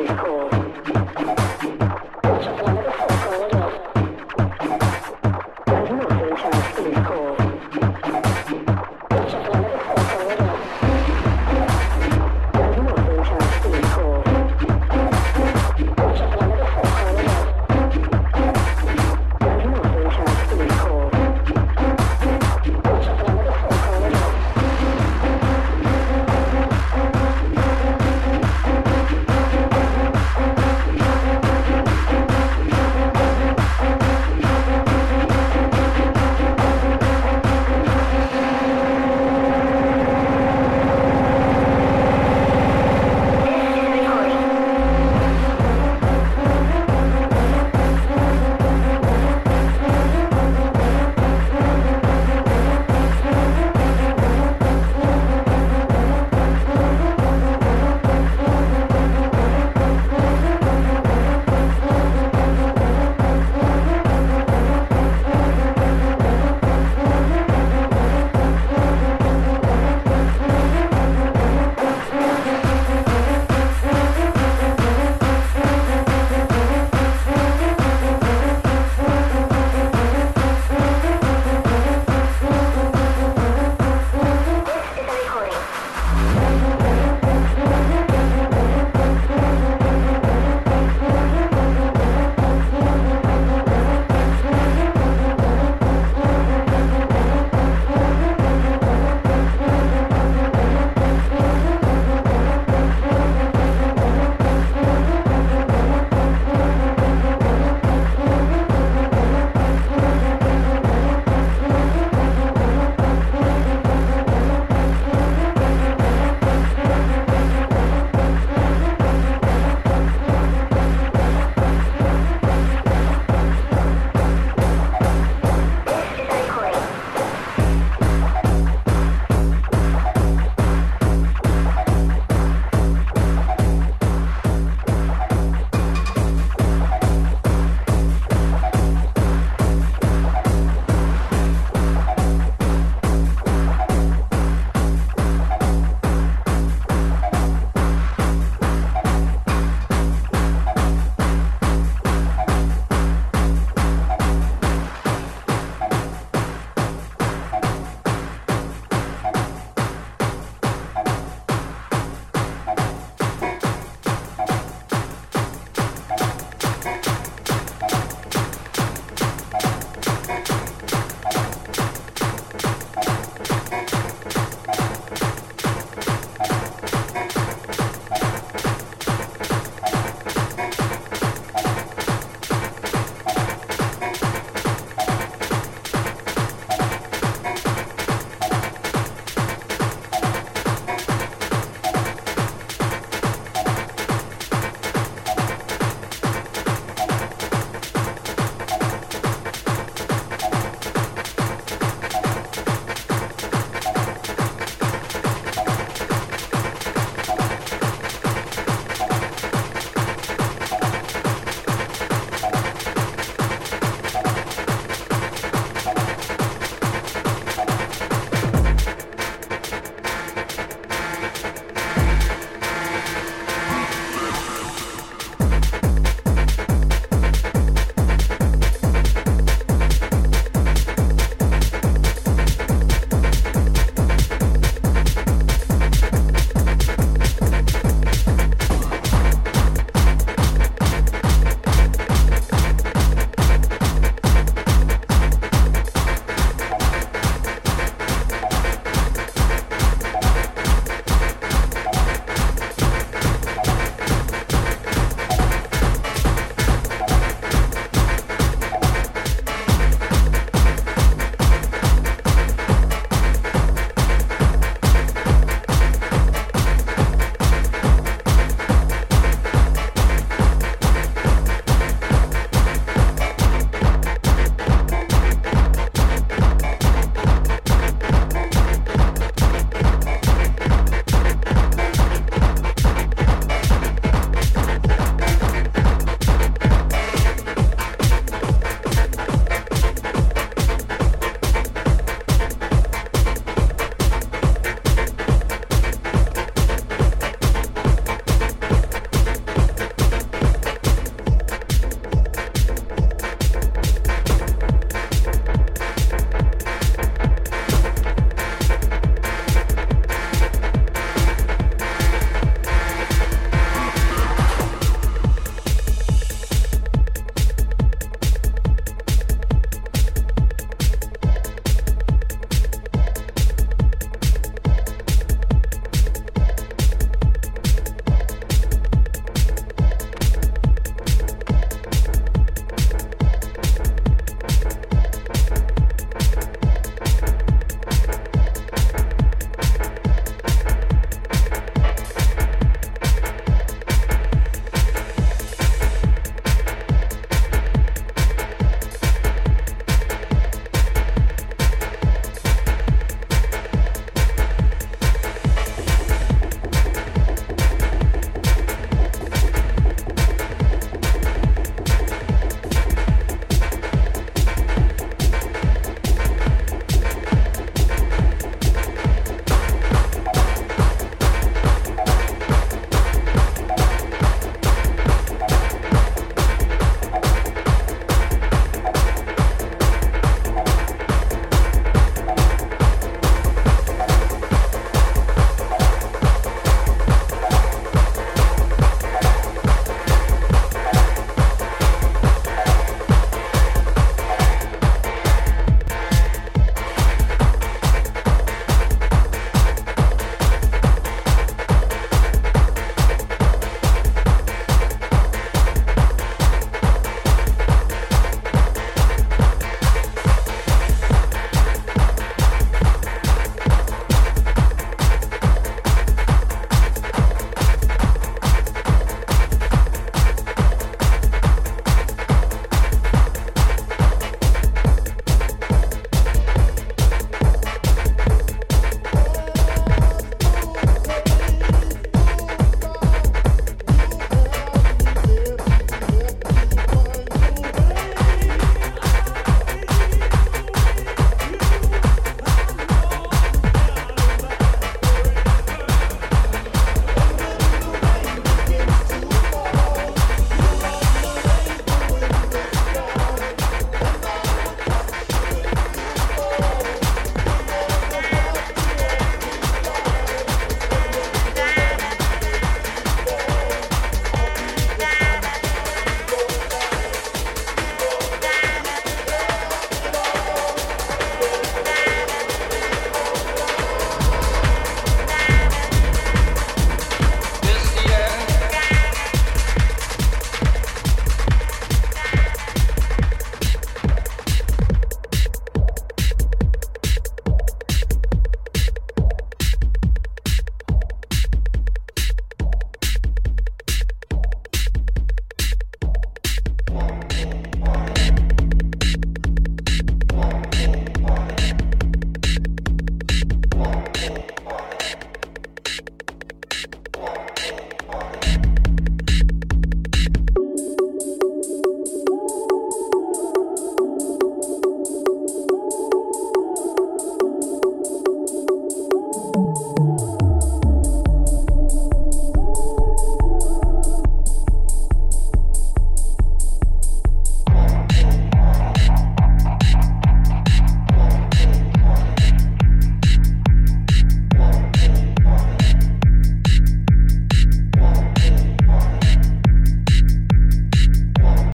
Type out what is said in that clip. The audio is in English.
we call.